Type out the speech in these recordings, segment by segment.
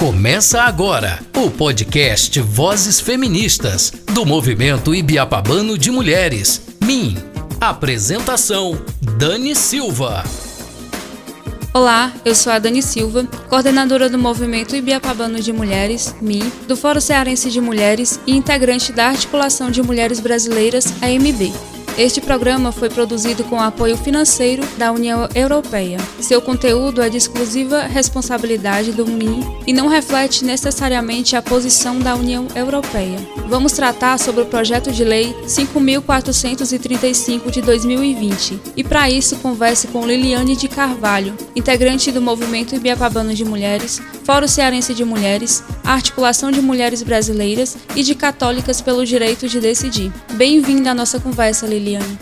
Começa agora o podcast Vozes Feministas do Movimento Ibiapabano de Mulheres. MIM. Apresentação: Dani Silva. Olá, eu sou a Dani Silva, coordenadora do Movimento Ibiapabano de Mulheres, MIM, do Fórum Cearense de Mulheres e integrante da Articulação de Mulheres Brasileiras, AMB. Este programa foi produzido com apoio financeiro da União Europeia. Seu conteúdo é de exclusiva responsabilidade do MIN e não reflete necessariamente a posição da União Europeia. Vamos tratar sobre o projeto de lei 5435 de 2020 e para isso converse com Liliane de Carvalho, integrante do Movimento Ibiapabano de Mulheres, Fórum Cearense de Mulheres, Articulação de Mulheres Brasileiras e de Católicas pelo Direito de Decidir. Bem-vinda à nossa conversa, Liliane.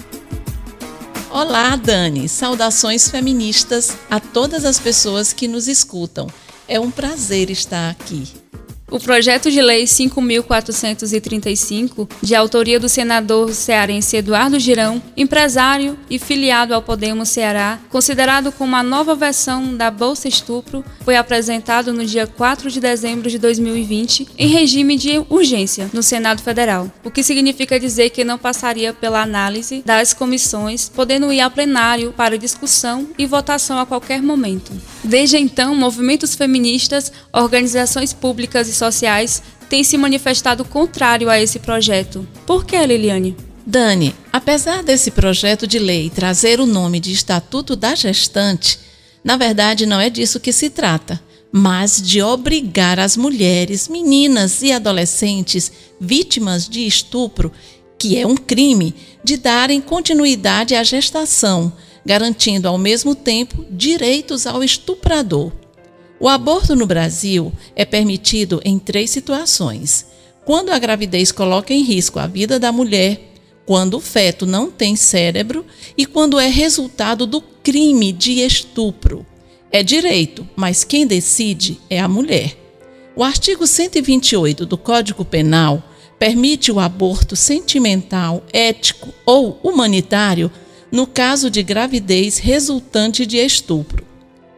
Olá, Dani. Saudações feministas a todas as pessoas que nos escutam. É um prazer estar aqui. O projeto de lei 5.435, de autoria do senador cearense Eduardo Girão, empresário e filiado ao Podemos Ceará, considerado como a nova versão da Bolsa Estupro, foi apresentado no dia 4 de dezembro de 2020 em regime de urgência no Senado Federal, o que significa dizer que não passaria pela análise das comissões, podendo ir ao plenário para discussão e votação a qualquer momento. Desde então, movimentos feministas, organizações públicas e sociais têm se manifestado contrário a esse projeto. Por que, Liliane? Dani, apesar desse projeto de lei trazer o nome de Estatuto da Gestante, na verdade não é disso que se trata, mas de obrigar as mulheres, meninas e adolescentes vítimas de estupro, que é um crime, de darem continuidade à gestação, garantindo ao mesmo tempo direitos ao estuprador. O aborto no Brasil é permitido em três situações: quando a gravidez coloca em risco a vida da mulher, quando o feto não tem cérebro e quando é resultado do crime de estupro. É direito, mas quem decide é a mulher. O artigo 128 do Código Penal permite o aborto sentimental, ético ou humanitário no caso de gravidez resultante de estupro.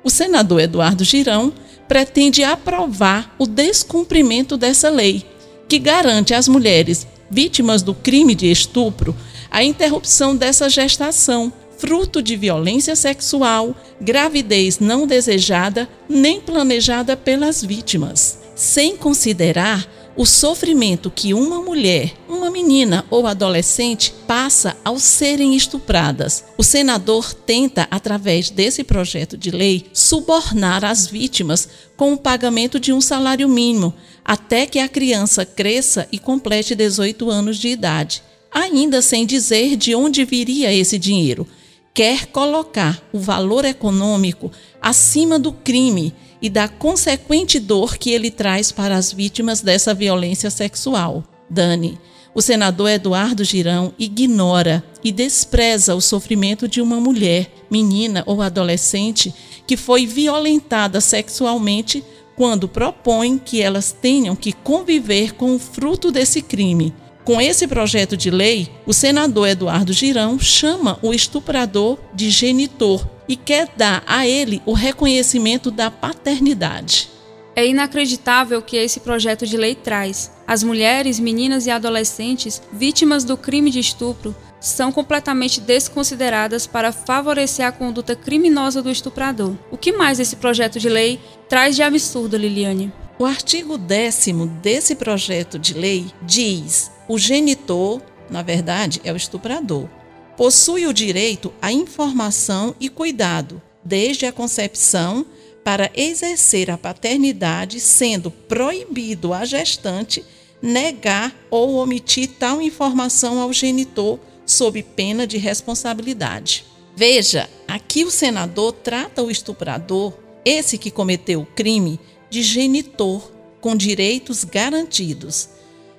O senador Eduardo Girão pretende aprovar o descumprimento dessa lei, que garante às mulheres vítimas do crime de estupro a interrupção dessa gestação, fruto de violência sexual, gravidez não desejada nem planejada pelas vítimas, sem considerar o sofrimento que uma mulher, uma menina ou adolescente passa ao serem estupradas. O senador tenta, através desse projeto de lei, subornar as vítimas com o pagamento de um salário mínimo até que a criança cresça e complete 18 anos de idade, ainda sem dizer de onde viria esse dinheiro. Quer colocar o valor econômico acima do crime e da consequente dor que ele traz para as vítimas dessa violência sexual. Dani, o senador Eduardo Girão ignora e despreza o sofrimento de uma mulher, menina ou adolescente que foi violentada sexualmente quando propõe que elas tenham que conviver com o fruto desse crime. Com esse projeto de lei, o senador Eduardo Girão chama o estuprador de genitor e quer dar a ele o reconhecimento da paternidade. É inacreditável o que esse projeto de lei traz. As mulheres, meninas e adolescentes vítimas do crime de estupro são completamente desconsideradas para favorecer a conduta criminosa do estuprador. O que mais esse projeto de lei traz de absurdo, Liliane? O artigo 10 desse projeto de lei diz: o genitor, na verdade, é o estuprador possui o direito à informação e cuidado, desde a concepção, para exercer a paternidade, sendo proibido à gestante negar ou omitir tal informação ao genitor sob pena de responsabilidade. Veja, aqui o senador trata o estuprador, esse que cometeu o crime, de genitor, com direitos garantidos.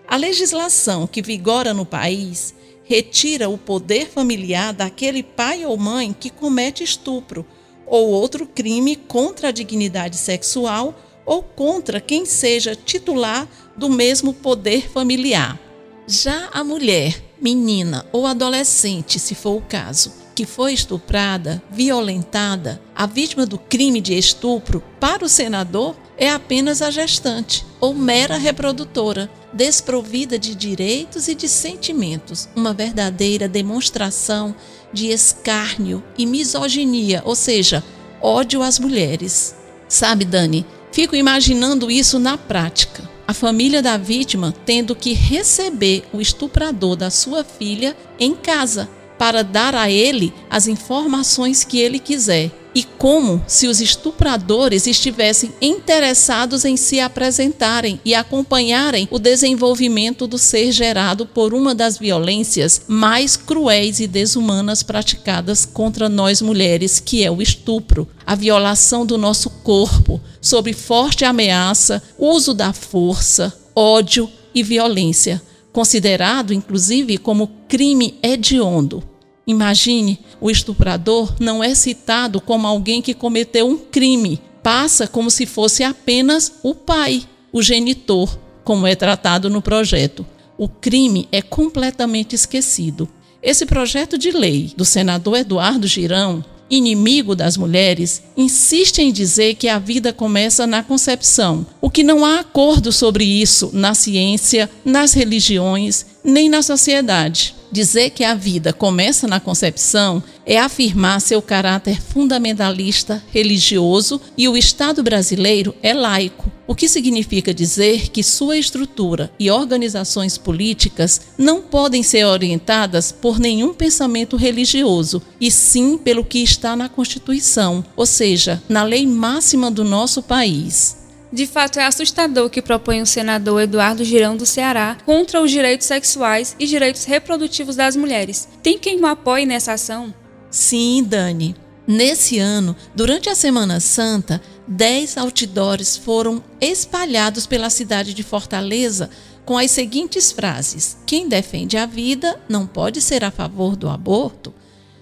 A legislação que vigora no país retira o poder familiar daquele pai ou mãe que comete estupro ou outro crime contra a dignidade sexual ou contra quem seja titular do mesmo poder familiar. Já a mulher, menina ou adolescente, se for o caso, que foi estuprada, violentada, a vítima do crime de estupro, para o senador, é apenas a gestante ou mera reprodutora, desprovida de direitos e de sentimentos, uma verdadeira demonstração de escárnio e misoginia, ou seja, ódio às mulheres. Sabe, Dani, fico imaginando isso na prática. A família da vítima tendo que receber o estuprador da sua filha em casa para dar a ele as informações que ele quiser e como se os estupradores estivessem interessados em se apresentarem e acompanharem o desenvolvimento do ser gerado por uma das violências mais cruéis e desumanas praticadas contra nós mulheres, que é o estupro, a violação do nosso corpo, sob forte ameaça, uso da força, ódio e violência, considerado inclusive como crime hediondo. Imagine, o estuprador não é citado como alguém que cometeu um crime, passa como se fosse apenas o pai, o genitor, como é tratado no projeto. O crime é completamente esquecido. Esse projeto de lei do senador Eduardo Girão, inimigo das mulheres, insiste em dizer que a vida começa na concepção, o que não há acordo sobre isso na ciência, nas religiões, nem na sociedade. Dizer que a vida começa na concepção é afirmar seu caráter fundamentalista religioso e o Estado brasileiro é laico, o que significa dizer que sua estrutura e organizações políticas não podem ser orientadas por nenhum pensamento religioso, e sim pelo que está na Constituição, ou seja, na lei máxima do nosso país. De fato, é assustador que propõe o senador Eduardo Girão do Ceará contra os direitos sexuais e direitos reprodutivos das mulheres. Tem quem o apoie nessa ação? Sim, Dani. Nesse ano, durante a Semana Santa, dez outdoors foram espalhados pela cidade de Fortaleza com as seguintes frases: Quem defende a vida não pode ser a favor do aborto.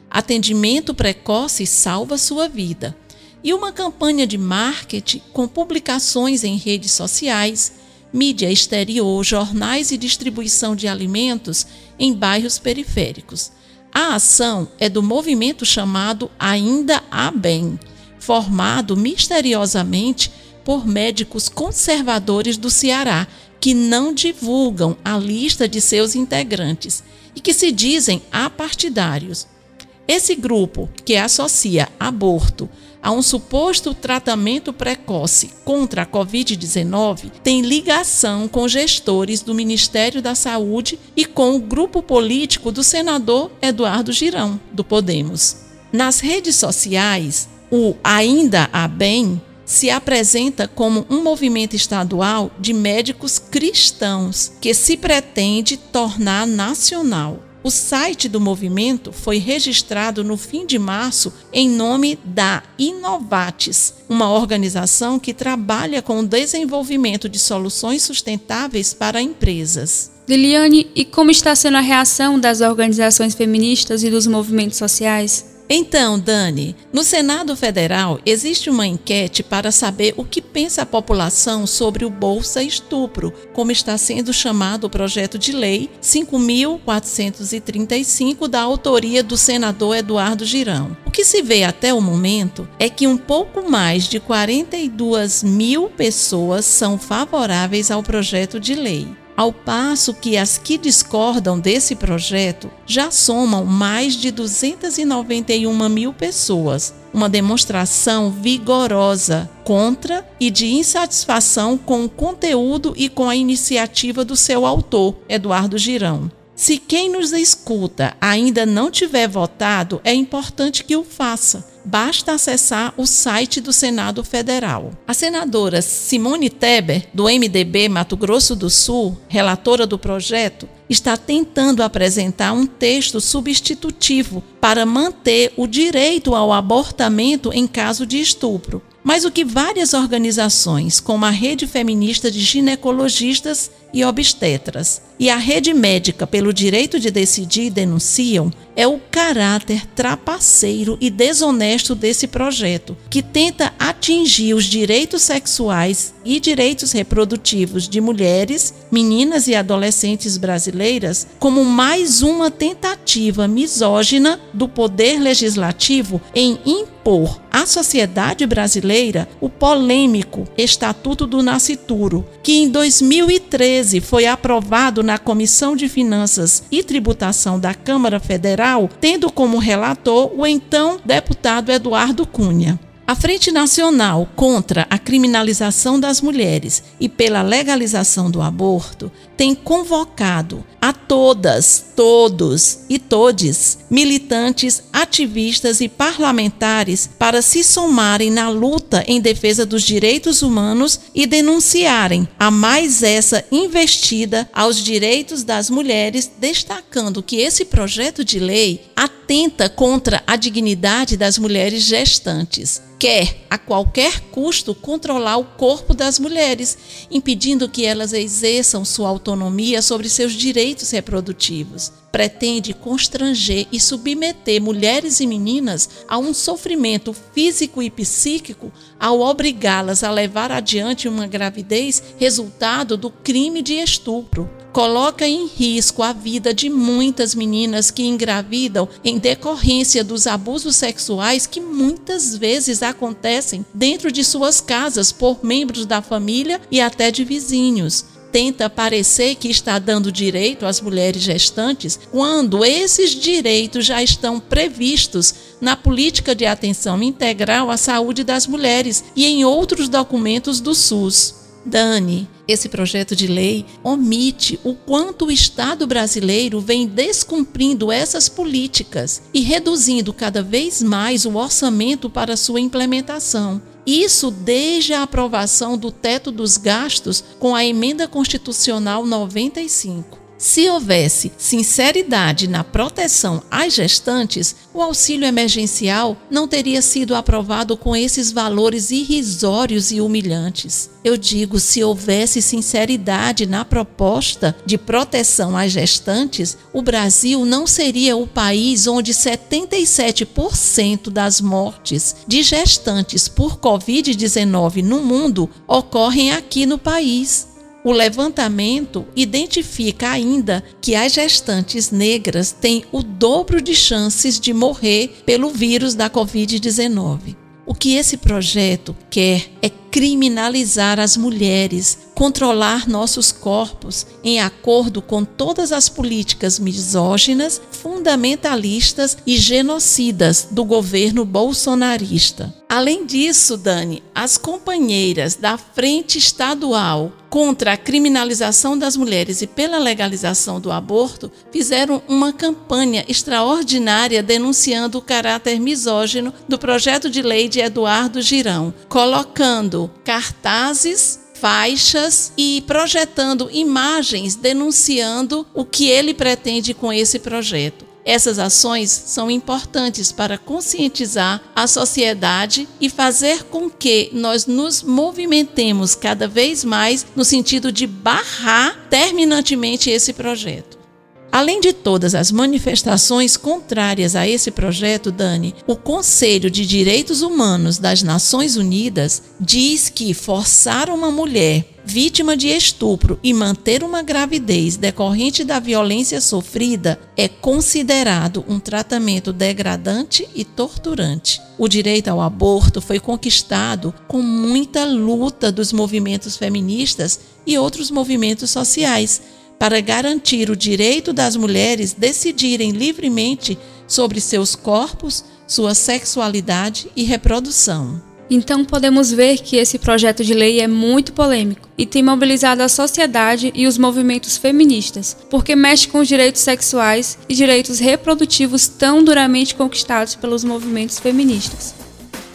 Atendimento precoce salva sua vida e uma campanha de marketing com publicações em redes sociais, mídia exterior, jornais e distribuição de alimentos em bairros periféricos. A ação é do movimento chamado Ainda Há Bem, formado misteriosamente por médicos conservadores do Ceará, que não divulgam a lista de seus integrantes e que se dizem apartidários. Esse grupo, que associa aborto a um suposto tratamento precoce contra a Covid-19 tem ligação com gestores do Ministério da Saúde e com o grupo político do senador Eduardo Girão, do Podemos. Nas redes sociais, o Ainda Há Bem se apresenta como um movimento estadual de médicos cristãos que se pretende tornar nacional. O site do movimento foi registrado no fim de março em nome da Inovates, uma organização que trabalha com o desenvolvimento de soluções sustentáveis para empresas. Liliane, e como está sendo a reação das organizações feministas e dos movimentos sociais? Então, Dani, no Senado Federal existe uma enquete para saber o que pensa a população sobre o Bolsa Estupro, como está sendo chamado o projeto de lei 5.435 da autoria do senador Eduardo Girão. O que se vê até o momento é que um pouco mais de 42 mil pessoas são favoráveis ao projeto de lei ao passo que as que discordam desse projeto já somam mais de 291 mil pessoas, uma demonstração vigorosa contra e de insatisfação com o conteúdo e com a iniciativa do seu autor, Eduardo Girão. Se quem nos escuta ainda não tiver votado, é importante que o faça. Basta acessar o site do Senado Federal. A senadora Simone Teber, do MDB Mato Grosso do Sul, relatora do projeto, está tentando apresentar um texto substitutivo para manter o direito ao abortamento em caso de estupro. Mas o que várias organizações, como a Rede Feminista de Ginecologistas e Obstetras, e a Rede Médica pelo Direito de Decidir denunciam é o caráter trapaceiro e desonesto desse projeto, que tenta atingir os direitos sexuais e direitos reprodutivos de mulheres, meninas e adolescentes brasileiras como mais uma tentativa misógina do poder legislativo em impor à sociedade brasileira o polêmico Estatuto do Nascituro, que em 2013 foi aprovado na Comissão de Finanças e Tributação da Câmara Federal, tendo como relator o então deputado Eduardo Cunha. A Frente Nacional contra a Criminalização das Mulheres e pela Legalização do Aborto tem convocado a todas, todos e todes, militantes, ativistas e parlamentares para se somarem na luta em defesa dos direitos humanos e denunciarem a mais essa investida aos direitos das mulheres, destacando que esse projeto de lei atenta contra a dignidade das mulheres gestantes quer, a qualquer custo, controlar o corpo das mulheres, impedindo que elas exerçam sua autonomia sobre seus direitos reprodutivos. Pretende constranger e submeter mulheres e meninas a um sofrimento físico e psíquico ao obrigá-las a levar adiante uma gravidez resultado do crime de estupro. Coloca em risco a vida de muitas meninas que engravidam em decorrência dos abusos sexuais que muitas vezes acontecem dentro de suas casas por membros da família e até de vizinhos tenta parecer que está dando direito às mulheres gestantes, quando esses direitos já estão previstos na política de atenção integral à saúde das mulheres e em outros documentos do SUS. Dani, esse projeto de lei omite o quanto o Estado brasileiro vem descumprindo essas políticas e reduzindo cada vez mais o orçamento para sua implementação. Isso desde a aprovação do teto dos gastos com a emenda constitucional 95. Se houvesse sinceridade na proteção às gestantes, o auxílio emergencial não teria sido aprovado com esses valores irrisórios e humilhantes. Eu digo, se houvesse sinceridade na proposta de proteção às gestantes, o Brasil não seria o país onde 77% das mortes de gestantes por Covid-19 no mundo ocorrem aqui no país. O levantamento identifica ainda que as gestantes negras têm o dobro de chances de morrer pelo vírus da Covid-19. O que esse projeto quer é criminalizar as mulheres, controlar nossos corpos em acordo com todas as políticas misóginas, fundamentalistas e genocidas do governo bolsonarista. Além disso, Dani, as companheiras da Frente Estadual contra a criminalização das mulheres e pela legalização do aborto fizeram uma campanha extraordinária denunciando o caráter misógino do projeto de lei de Eduardo Girão, colocando cartazes faixas e projetando imagens denunciando o que ele pretende com esse projeto. Essas ações são importantes para conscientizar a sociedade e fazer com que nós nos movimentemos cada vez mais no sentido de barrar terminantemente esse projeto. Além de todas as manifestações contrárias a esse projeto, Dani, o Conselho de Direitos Humanos das Nações Unidas diz que forçar uma mulher vítima de estupro e manter uma gravidez decorrente da violência sofrida é considerado um tratamento degradante e torturante. O direito ao aborto foi conquistado com muita luta dos movimentos feministas e outros movimentos sociais para garantir o direito das mulheres decidirem livremente sobre seus corpos, sua sexualidade e reprodução. Então podemos ver que esse projeto de lei é muito polêmico e tem mobilizado a sociedade e os movimentos feministas, porque mexe com os direitos sexuais e direitos reprodutivos tão duramente conquistados pelos movimentos feministas.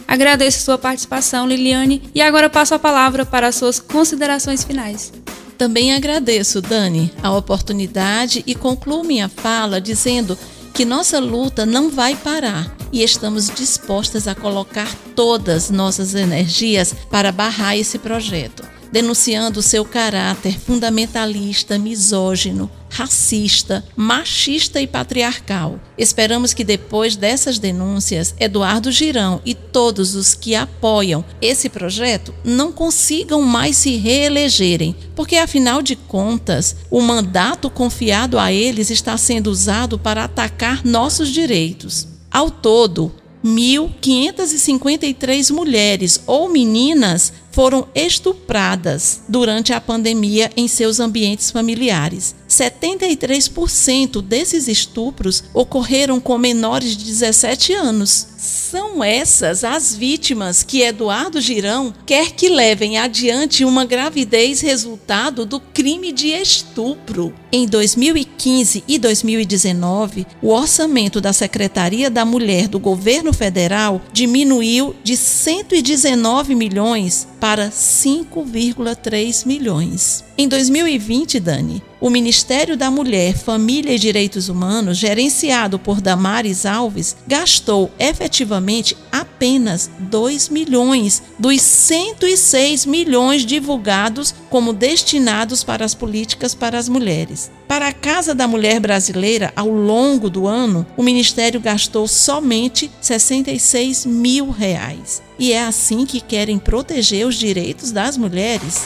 Agradeço sua participação, Liliane, e agora passo a palavra para as suas considerações finais. Também agradeço, Dani, a oportunidade e concluo minha fala dizendo que nossa luta não vai parar e estamos dispostas a colocar todas nossas energias para barrar esse projeto. Denunciando seu caráter fundamentalista, misógino, racista, machista e patriarcal. Esperamos que depois dessas denúncias, Eduardo Girão e todos os que apoiam esse projeto não consigam mais se reelegerem, porque afinal de contas, o mandato confiado a eles está sendo usado para atacar nossos direitos. Ao todo, 1.553 mulheres ou meninas foram estupradas durante a pandemia em seus ambientes familiares. 73% desses estupros ocorreram com menores de 17 anos. São essas as vítimas que Eduardo Girão quer que levem adiante uma gravidez resultado do crime de estupro. Em 2015 e 2019, o orçamento da Secretaria da Mulher do Governo Federal diminuiu de 119 milhões para 5,3 milhões. Em 2020, Dani, o Ministério da Mulher, Família e Direitos Humanos, gerenciado por Damares Alves, gastou efetivamente apenas 2 milhões dos 106 milhões divulgados como destinados para as políticas para as mulheres. Para a Casa da Mulher Brasileira, ao longo do ano, o Ministério gastou somente 66 mil reais. E é assim que querem proteger os direitos das mulheres.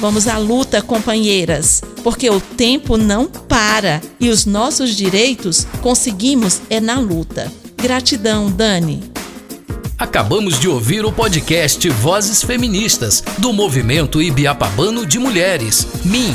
Vamos à luta, companheiras, porque o tempo não para e os nossos direitos conseguimos é na luta. Gratidão, Dani. Acabamos de ouvir o podcast Vozes Feministas do Movimento Ibiapabano de Mulheres, MIM